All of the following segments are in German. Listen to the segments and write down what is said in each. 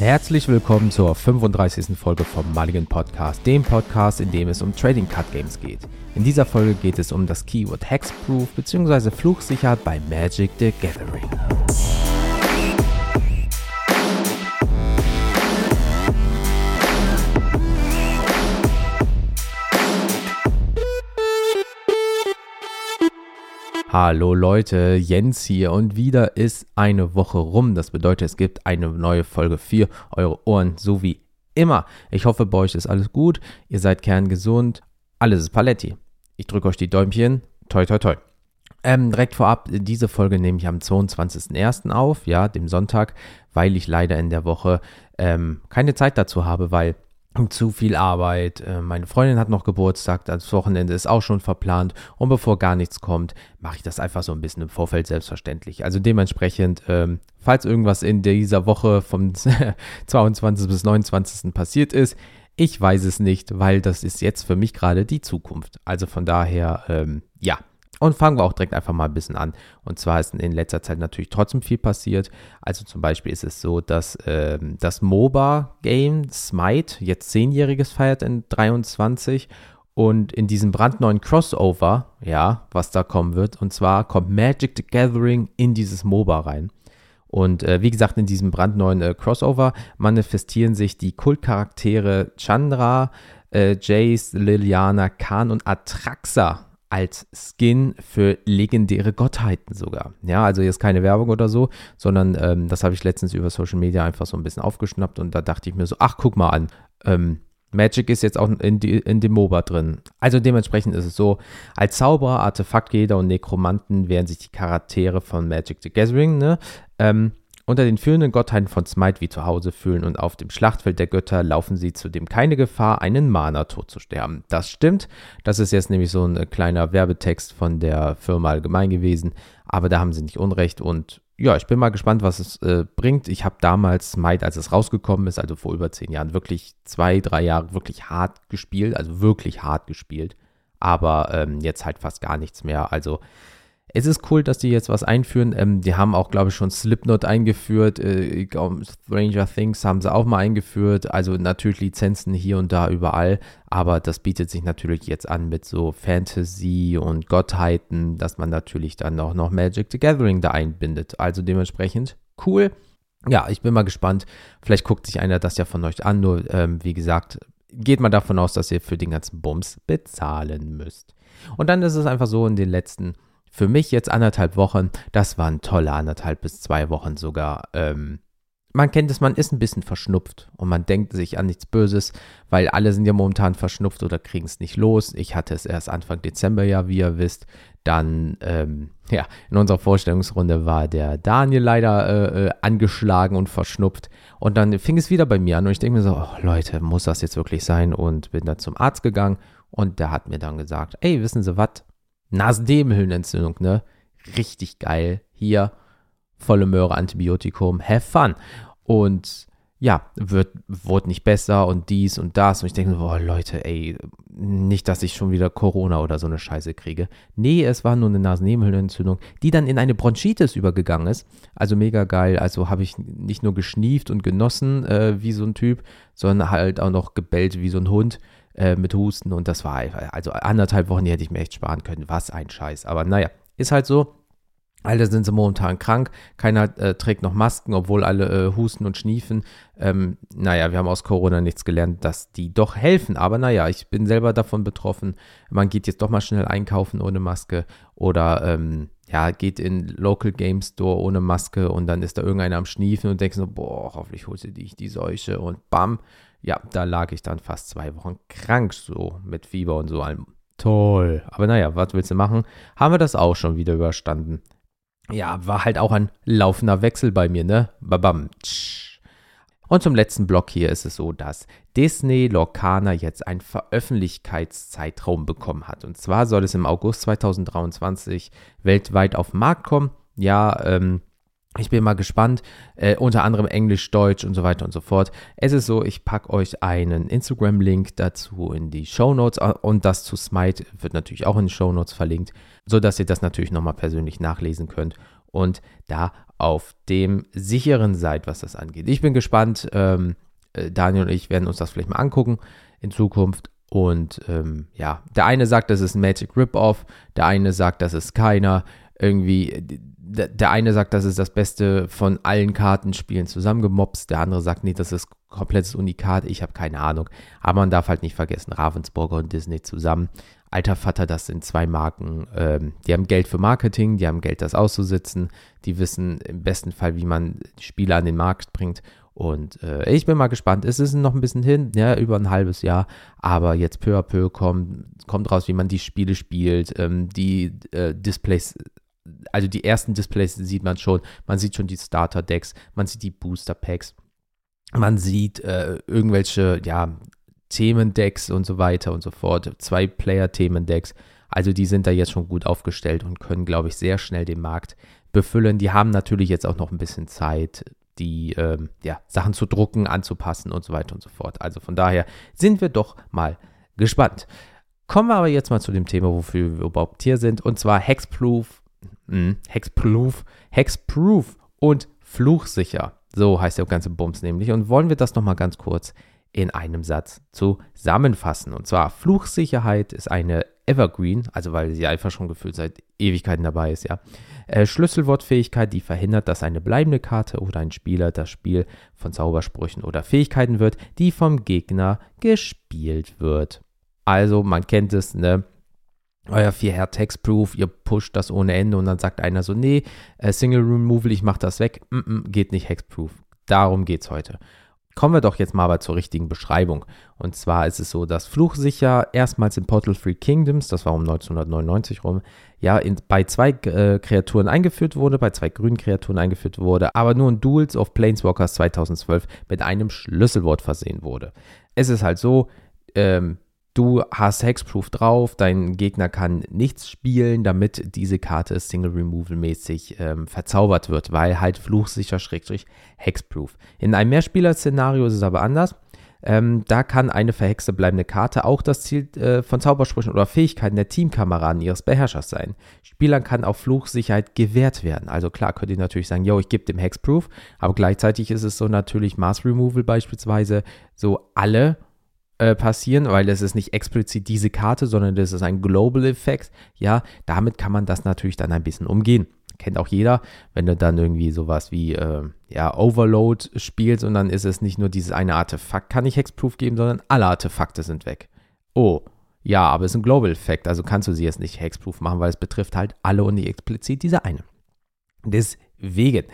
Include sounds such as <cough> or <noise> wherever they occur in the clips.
Herzlich willkommen zur 35. Folge vom Mulligan Podcast, dem Podcast, in dem es um Trading Card Games geht. In dieser Folge geht es um das Keyword Hexproof bzw. Fluchsicherheit bei Magic the Gathering. Hallo Leute, Jens hier und wieder ist eine Woche rum. Das bedeutet, es gibt eine neue Folge für eure Ohren, so wie immer. Ich hoffe, bei euch ist alles gut, ihr seid kerngesund, alles ist Paletti. Ich drücke euch die Däumchen, toi toi toi. Ähm, direkt vorab, diese Folge nehme ich am 22.01. auf, ja, dem Sonntag, weil ich leider in der Woche ähm, keine Zeit dazu habe, weil zu viel Arbeit. Äh, meine Freundin hat noch Geburtstag, das Wochenende ist auch schon verplant und bevor gar nichts kommt, mache ich das einfach so ein bisschen im Vorfeld selbstverständlich. Also dementsprechend, ähm, falls irgendwas in dieser Woche vom <laughs> 22. bis 29. passiert ist, ich weiß es nicht, weil das ist jetzt für mich gerade die Zukunft. Also von daher, ähm, ja, und fangen wir auch direkt einfach mal ein bisschen an. Und zwar ist in letzter Zeit natürlich trotzdem viel passiert. Also zum Beispiel ist es so, dass ähm, das MOBA-Game Smite jetzt zehnjähriges feiert in 23 und in diesem brandneuen Crossover, ja, was da kommen wird, und zwar kommt Magic the Gathering in dieses MOBA rein. Und äh, wie gesagt, in diesem brandneuen äh, Crossover manifestieren sich die Kultcharaktere Chandra, äh, Jace, Liliana, Khan und Atraxa als Skin für legendäre Gottheiten sogar. Ja, also jetzt keine Werbung oder so, sondern ähm, das habe ich letztens über Social Media einfach so ein bisschen aufgeschnappt und da dachte ich mir so, ach, guck mal an, ähm, Magic ist jetzt auch in, die, in dem MOBA drin. Also dementsprechend ist es so, als Zauberer, Artefaktjäger und Nekromanten werden sich die Charaktere von Magic the Gathering ne, ähm, unter den führenden Gottheiten von Smite wie zu Hause fühlen und auf dem Schlachtfeld der Götter laufen sie zudem keine Gefahr, einen Mana-Tod zu sterben. Das stimmt. Das ist jetzt nämlich so ein äh, kleiner Werbetext von der Firma allgemein gewesen. Aber da haben sie nicht unrecht und ja, ich bin mal gespannt, was es äh, bringt. Ich habe damals Smite, als es rausgekommen ist, also vor über zehn Jahren, wirklich zwei, drei Jahre wirklich hart gespielt, also wirklich hart gespielt. Aber ähm, jetzt halt fast gar nichts mehr. Also es ist cool, dass die jetzt was einführen. Ähm, die haben auch, glaube ich, schon Slipknot eingeführt. Äh, Stranger Things haben sie auch mal eingeführt. Also natürlich Lizenzen hier und da überall. Aber das bietet sich natürlich jetzt an mit so Fantasy und Gottheiten, dass man natürlich dann auch noch Magic the Gathering da einbindet. Also dementsprechend cool. Ja, ich bin mal gespannt. Vielleicht guckt sich einer das ja von euch an. Nur, ähm, wie gesagt, geht mal davon aus, dass ihr für den ganzen Bums bezahlen müsst. Und dann ist es einfach so in den letzten für mich jetzt anderthalb Wochen, das waren tolle anderthalb bis zwei Wochen sogar. Ähm, man kennt es, man ist ein bisschen verschnupft und man denkt sich an nichts Böses, weil alle sind ja momentan verschnupft oder kriegen es nicht los. Ich hatte es erst Anfang Dezember ja, wie ihr wisst. Dann, ähm, <laughs> ja, in unserer Vorstellungsrunde war der Daniel leider äh, äh, angeschlagen und verschnupft. Und dann fing es wieder bei mir an und ich denke mir so, oh, Leute, muss das jetzt wirklich sein? Und bin dann zum Arzt gegangen und der hat mir dann gesagt, ey, wissen Sie was? Nasennebenhöhlenentzündung, ne? Richtig geil. Hier volle Möhre Antibiotikum, have fun. Und ja, wird, wurde nicht besser und dies und das. Und ich denke, boah, Leute, ey, nicht, dass ich schon wieder Corona oder so eine Scheiße kriege. Nee, es war nur eine Nasennebenhöhlenentzündung, die dann in eine Bronchitis übergegangen ist. Also mega geil. Also habe ich nicht nur geschnieft und genossen äh, wie so ein Typ, sondern halt auch noch gebellt wie so ein Hund. Äh, mit Husten und das war also anderthalb Wochen, die hätte ich mir echt sparen können. Was ein Scheiß. Aber naja, ist halt so. Alle sind sie momentan krank, keiner äh, trägt noch Masken, obwohl alle äh, husten und schniefen. Ähm, naja, wir haben aus Corona nichts gelernt, dass die doch helfen. Aber naja, ich bin selber davon betroffen. Man geht jetzt doch mal schnell einkaufen ohne Maske oder ähm, ja, geht in Local Game Store ohne Maske und dann ist da irgendeiner am Schniefen und denkt so, boah, hoffentlich holt sie dich die Seuche und bam, ja, da lag ich dann fast zwei Wochen krank, so mit Fieber und so allem. Toll. Aber naja, was willst du machen? Haben wir das auch schon wieder überstanden. Ja, war halt auch ein laufender Wechsel bei mir, ne? Babam. Und zum letzten Block hier ist es so, dass Disney Lorcaner jetzt einen Veröffentlichkeitszeitraum bekommen hat. Und zwar soll es im August 2023 weltweit auf den Markt kommen. Ja, ähm, ich bin mal gespannt, äh, unter anderem Englisch, Deutsch und so weiter und so fort. Es ist so, ich packe euch einen Instagram-Link dazu in die Show Notes äh, und das zu Smite wird natürlich auch in den Show Notes verlinkt, sodass ihr das natürlich nochmal persönlich nachlesen könnt und da auf dem sicheren seid, was das angeht. Ich bin gespannt. Ähm, äh, Daniel und ich werden uns das vielleicht mal angucken in Zukunft. Und ähm, ja, der eine sagt, das ist ein Magic Rip-Off, der eine sagt, das ist keiner. Irgendwie, der eine sagt, das ist das Beste von allen Kartenspielen zusammengemopst, der andere sagt, nee, das ist komplettes Unikat, ich habe keine Ahnung. Aber man darf halt nicht vergessen, Ravensburger und Disney zusammen. Alter Vater, das sind zwei Marken, ähm, die haben Geld für Marketing, die haben Geld, das auszusitzen, die wissen im besten Fall, wie man Spiele an den Markt bringt. Und äh, ich bin mal gespannt. Es ist noch ein bisschen hin, ja, über ein halbes Jahr, aber jetzt peu à peu kommt, kommt raus, wie man die Spiele spielt, ähm, die äh, Displays also die ersten Displays sieht man schon. Man sieht schon die Starter-Decks, man sieht die Booster-Packs, man sieht äh, irgendwelche, ja, Themendecks und so weiter und so fort. Zwei-Player-Themendecks. Also die sind da jetzt schon gut aufgestellt und können, glaube ich, sehr schnell den Markt befüllen. Die haben natürlich jetzt auch noch ein bisschen Zeit, die ähm, ja, Sachen zu drucken, anzupassen und so weiter und so fort. Also von daher sind wir doch mal gespannt. Kommen wir aber jetzt mal zu dem Thema, wofür wir überhaupt hier sind, und zwar Hexproof Mhm. Hexproof, Hexproof und fluchsicher. So heißt der ganze Bums nämlich. Und wollen wir das nochmal ganz kurz in einem Satz zusammenfassen. Und zwar, Fluchsicherheit ist eine Evergreen, also weil sie einfach schon gefühlt seit Ewigkeiten dabei ist, ja. Äh, Schlüsselwortfähigkeit, die verhindert, dass eine bleibende Karte oder ein Spieler das Spiel von Zaubersprüchen oder Fähigkeiten wird, die vom Gegner gespielt wird. Also, man kennt es, ne? Euer 4 Herr Textproof, ihr pusht das ohne Ende und dann sagt einer so, nee, äh, Single Removal, ich mach das weg, mm -mm, geht nicht Hexproof. Darum geht's heute. Kommen wir doch jetzt mal aber zur richtigen Beschreibung. Und zwar ist es so, dass Fluchsicher erstmals in Portal Free Kingdoms, das war um 1999 rum, ja, in, bei zwei äh, Kreaturen eingeführt wurde, bei zwei grünen Kreaturen eingeführt wurde, aber nur in Duels of Planeswalkers 2012 mit einem Schlüsselwort versehen wurde. Es ist halt so, ähm, Du hast Hexproof drauf, dein Gegner kann nichts spielen, damit diese Karte Single Removal mäßig ähm, verzaubert wird, weil halt fluchsicher Schrägstrich Hexproof. In einem Mehrspieler-Szenario ist es aber anders. Ähm, da kann eine verhexte bleibende Karte auch das Ziel äh, von Zaubersprüchen oder Fähigkeiten der Teamkameraden ihres Beherrschers sein. Spielern kann auch Fluchsicherheit gewährt werden. Also klar könnt ihr natürlich sagen, yo, ich gebe dem Hexproof, aber gleichzeitig ist es so natürlich Mass Removal beispielsweise, so alle äh, passieren, weil das ist nicht explizit diese Karte, sondern das ist ein Global Effekt. Ja, damit kann man das natürlich dann ein bisschen umgehen. Kennt auch jeder, wenn du dann irgendwie sowas wie äh, ja, Overload spielst und dann ist es nicht nur dieses eine Artefakt kann ich Hexproof geben, sondern alle Artefakte sind weg. Oh, ja, aber es ist ein Global Effekt, also kannst du sie jetzt nicht Hexproof machen, weil es betrifft halt alle und nicht explizit diese eine. Deswegen.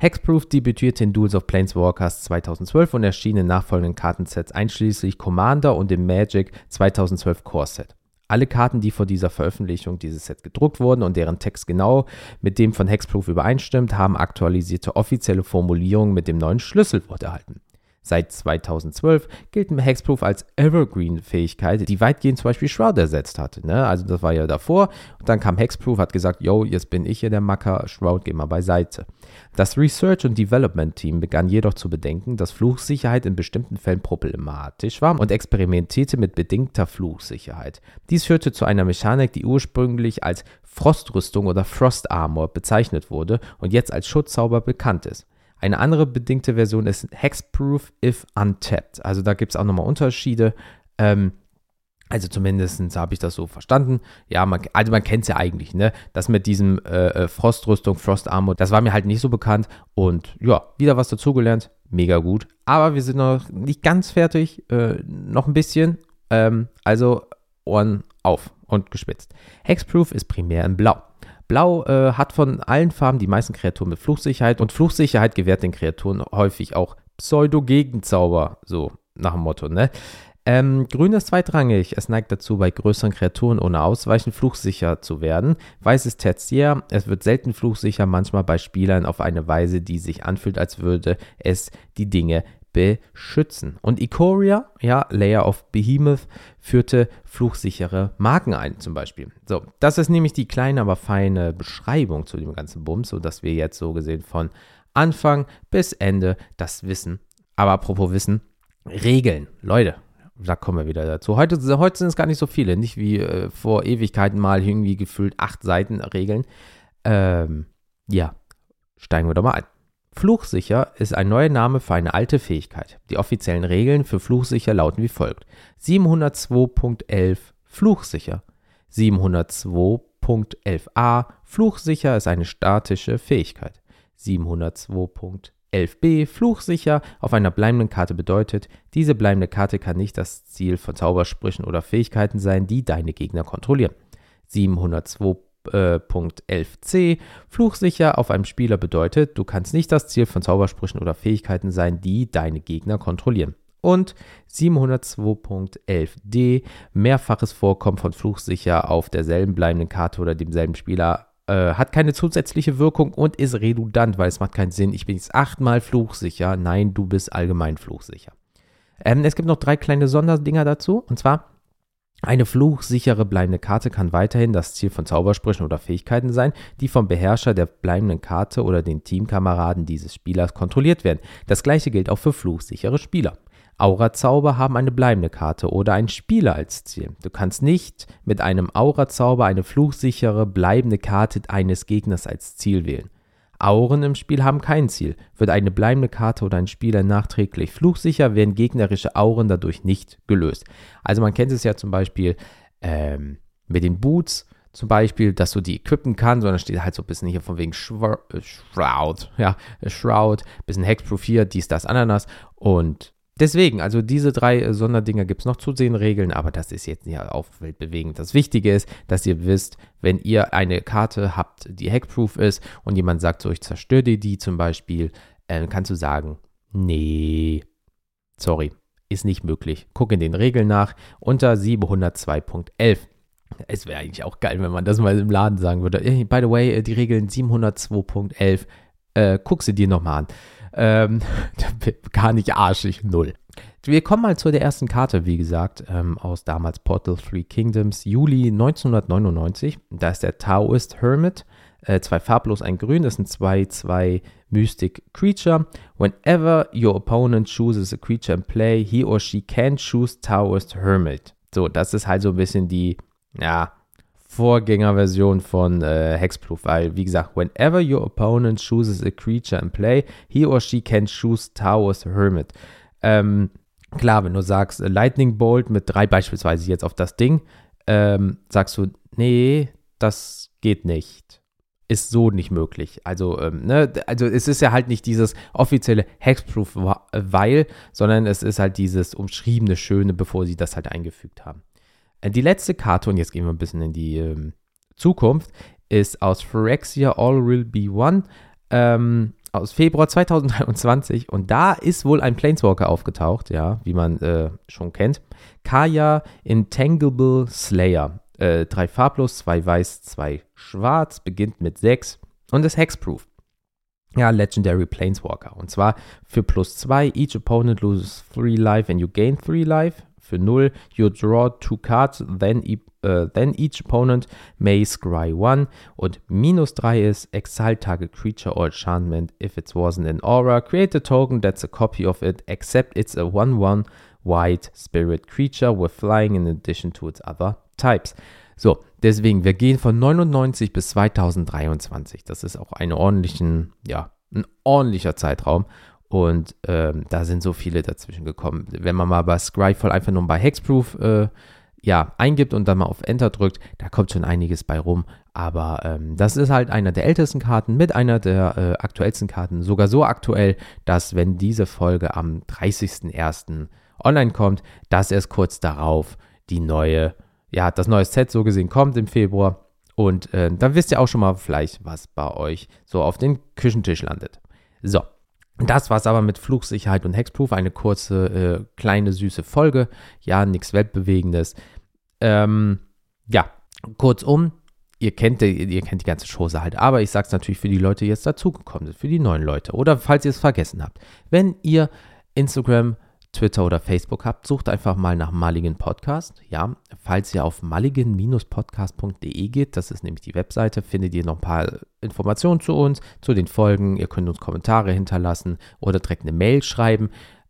Hexproof debütierte in Duels of Planeswalkers 2012 und erschien in nachfolgenden Kartensets einschließlich Commander und dem Magic 2012 Core Set. Alle Karten, die vor dieser Veröffentlichung dieses Sets gedruckt wurden und deren Text genau mit dem von Hexproof übereinstimmt, haben aktualisierte offizielle Formulierungen mit dem neuen Schlüsselwort erhalten. Seit 2012 gilt Hexproof als Evergreen-Fähigkeit, die weitgehend zum Beispiel Shroud ersetzt hatte. Ne? Also das war ja davor. Und dann kam Hexproof, hat gesagt, yo, jetzt bin ich hier der Macker, Shroud, geh mal beiseite. Das Research- und Development-Team begann jedoch zu bedenken, dass Fluchsicherheit in bestimmten Fällen problematisch war und experimentierte mit bedingter Fluchsicherheit. Dies führte zu einer Mechanik, die ursprünglich als Frostrüstung oder Frost Armor bezeichnet wurde und jetzt als Schutzzauber bekannt ist. Eine andere bedingte Version ist Hexproof if untapped. Also da gibt es auch nochmal Unterschiede. Ähm, also zumindest habe ich das so verstanden. Ja, man, also man kennt es ja eigentlich, ne? Das mit diesem äh, äh, Frostrüstung, Frost Armor, das war mir halt nicht so bekannt. Und ja, wieder was dazugelernt. Mega gut. Aber wir sind noch nicht ganz fertig. Äh, noch ein bisschen. Ähm, also Ohren auf und gespitzt. Hexproof ist primär in Blau. Blau äh, hat von allen Farben die meisten Kreaturen mit Fluchsicherheit und Fluchsicherheit gewährt den Kreaturen häufig auch Pseudo-Gegenzauber, so nach dem Motto, ne? Ähm, Grün ist zweitrangig. Es neigt dazu, bei größeren Kreaturen ohne Ausweichen fluchsicher zu werden. Weiß ist tertiär. Es wird selten fluchsicher, manchmal bei Spielern auf eine Weise, die sich anfühlt, als würde es die Dinge beschützen. Und Ikoria, ja, Layer of Behemoth, führte fluchsichere Marken ein, zum Beispiel. So, das ist nämlich die kleine, aber feine Beschreibung zu dem ganzen Bums, sodass wir jetzt so gesehen von Anfang bis Ende das Wissen. Aber apropos Wissen, Regeln. Leute, da kommen wir wieder dazu. Heute, heute sind es gar nicht so viele, nicht wie äh, vor Ewigkeiten mal irgendwie gefühlt acht Seiten Regeln. Ähm, ja, Steigen wir doch mal ein. Fluchsicher ist ein neuer Name für eine alte Fähigkeit. Die offiziellen Regeln für Fluchsicher lauten wie folgt. 702.11 Fluchsicher. 702.11a Fluchsicher ist eine statische Fähigkeit. 702.11b Fluchsicher auf einer bleibenden Karte bedeutet, diese bleibende Karte kann nicht das Ziel von Zaubersprüchen oder Fähigkeiten sein, die deine Gegner kontrollieren. 702 Punkt 11c. Fluchsicher auf einem Spieler bedeutet, du kannst nicht das Ziel von Zaubersprüchen oder Fähigkeiten sein, die deine Gegner kontrollieren. Und 702.11d. Mehrfaches Vorkommen von Fluchsicher auf derselben bleibenden Karte oder demselben Spieler äh, hat keine zusätzliche Wirkung und ist redundant, weil es macht keinen Sinn. Ich bin jetzt achtmal fluchsicher. Nein, du bist allgemein fluchsicher. Ähm, es gibt noch drei kleine Sonderdinger dazu. Und zwar eine fluchsichere bleibende Karte kann weiterhin das Ziel von Zaubersprüchen oder Fähigkeiten sein, die vom Beherrscher der bleibenden Karte oder den Teamkameraden dieses Spielers kontrolliert werden. Das gleiche gilt auch für fluchsichere Spieler. Aura-Zauber haben eine bleibende Karte oder einen Spieler als Ziel. Du kannst nicht mit einem Aura-Zauber eine fluchsichere bleibende Karte eines Gegners als Ziel wählen. Auren im Spiel haben kein Ziel. Wird eine bleibende Karte oder ein Spieler nachträglich fluchsicher, werden gegnerische Auren dadurch nicht gelöst. Also man kennt es ja zum Beispiel ähm, mit den Boots, zum Beispiel, dass du die equippen kannst, sondern steht halt so ein bisschen hier von wegen äh, Shroud, ja, Shroud, bisschen Hexproof hier, dies, das, Ananas und Deswegen, also diese drei äh, Sonderdinger gibt es noch zu sehen, Regeln, aber das ist jetzt ja auch weltbewegend. Das Wichtige ist, dass ihr wisst, wenn ihr eine Karte habt, die hackproof ist und jemand sagt so, ich zerstöre dir die zum Beispiel, äh, kannst du sagen, nee, sorry, ist nicht möglich. Guck in den Regeln nach unter 702.11. Es wäre eigentlich auch geil, wenn man das mal im Laden sagen würde. By the way, äh, die Regeln 702.11, äh, guck sie dir nochmal an. Ähm, <laughs> gar nicht arschig, null. Wir kommen mal zu der ersten Karte, wie gesagt, ähm, aus damals Portal Three Kingdoms, Juli 1999. Da ist der Taoist Hermit, äh, zwei farblos, ein grün, das sind zwei, zwei Mystic Creature. Whenever your opponent chooses a creature in play, he or she can choose Taoist Hermit. So, das ist halt so ein bisschen die, ja, Vorgängerversion von äh, Hexproof, weil, wie gesagt, whenever your opponent chooses a creature in play, he or she can choose Tao's Hermit. Ähm, klar, wenn du sagst äh, Lightning Bolt mit drei beispielsweise jetzt auf das Ding, ähm, sagst du, nee, das geht nicht. Ist so nicht möglich. Also, ähm, ne, also es ist ja halt nicht dieses offizielle Hexproof, weil, sondern es ist halt dieses umschriebene Schöne, bevor sie das halt eingefügt haben. Äh, die letzte Karte, und jetzt gehen wir ein bisschen in die ähm, Zukunft, ist aus Phyrexia All Will Be One ähm, aus Februar 2023. Und da ist wohl ein Planeswalker aufgetaucht, ja, wie man äh, schon kennt. Kaya Intangible Slayer. Äh, drei farblos, zwei weiß, zwei schwarz, beginnt mit sechs und ist hexproof. Ja, Legendary Planeswalker. Und zwar für plus zwei, each opponent loses three life and you gain three life für 0. You draw two cards, then, uh, then each opponent may scry one. Und minus 3 ist exile target creature or enchantment if it wasn't an aura. Create a token that's a copy of it, except it's a 1-1 white spirit creature with flying in addition to its other types. So, deswegen, wir gehen von 99 bis 2023. Das ist auch eine ordentlichen, ja, ein ordentlicher Zeitraum. Und ähm, da sind so viele dazwischen gekommen. Wenn man mal bei Scryfall einfach nur bei Hexproof äh, ja, eingibt und dann mal auf Enter drückt, da kommt schon einiges bei rum. Aber ähm, das ist halt einer der ältesten Karten mit einer der äh, aktuellsten Karten. Sogar so aktuell, dass wenn diese Folge am 30.01. online kommt, dass erst kurz darauf die neue, ja, das neue Set so gesehen kommt im Februar. Und äh, dann wisst ihr auch schon mal vielleicht, was bei euch so auf den Küchentisch landet. So, das war es aber mit Flugsicherheit und Hexproof. Eine kurze, äh, kleine, süße Folge. Ja, nichts Weltbewegendes. Ähm, ja, kurzum, ihr kennt, ihr kennt die ganze Chose halt. Aber ich sage es natürlich für die Leute, die jetzt dazugekommen sind, für die neuen Leute. Oder falls ihr es vergessen habt. Wenn ihr Instagram Twitter oder Facebook habt, sucht einfach mal nach Mulligan Podcast. Ja, falls ihr auf mulligan-podcast.de geht, das ist nämlich die Webseite, findet ihr noch ein paar Informationen zu uns, zu den Folgen. Ihr könnt uns Kommentare hinterlassen oder direkt eine Mail schreiben.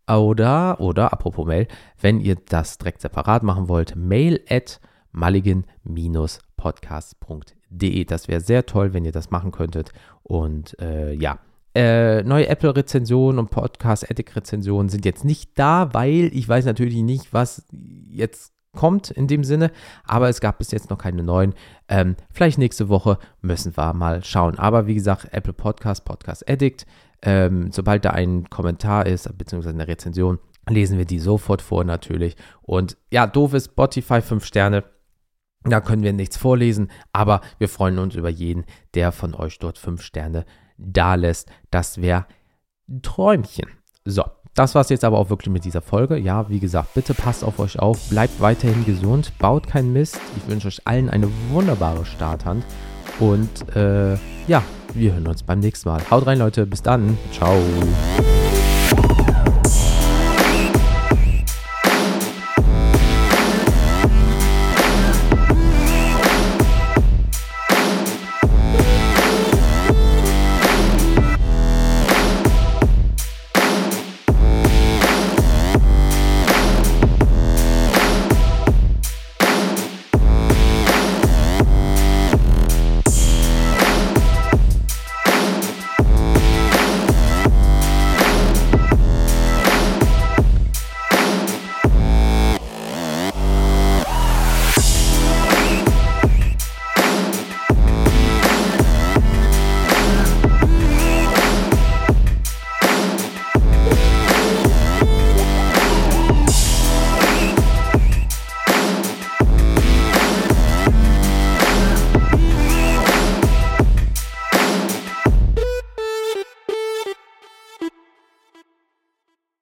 Oder, oder, apropos Mail, wenn ihr das direkt separat machen wollt, mail at mulligan-podcast.de. Das wäre sehr toll, wenn ihr das machen könntet. Und äh, ja, äh, neue Apple-Rezensionen und Podcast-Ethic-Rezensionen sind jetzt nicht da, weil ich weiß natürlich nicht, was jetzt kommt in dem Sinne, aber es gab bis jetzt noch keine neuen. Ähm, vielleicht nächste Woche müssen wir mal schauen. Aber wie gesagt, Apple Podcast, Podcast Addict, ähm, sobald da ein Kommentar ist, beziehungsweise eine Rezension, lesen wir die sofort vor natürlich. Und ja, doof ist Spotify 5 Sterne. Da können wir nichts vorlesen, aber wir freuen uns über jeden, der von euch dort 5 Sterne da lässt. Das wäre ein Träumchen. So, das war es jetzt aber auch wirklich mit dieser Folge. Ja, wie gesagt, bitte passt auf euch auf, bleibt weiterhin gesund, baut keinen Mist. Ich wünsche euch allen eine wunderbare Starthand. Und äh, ja, wir hören uns beim nächsten Mal. Haut rein, Leute. Bis dann. Ciao.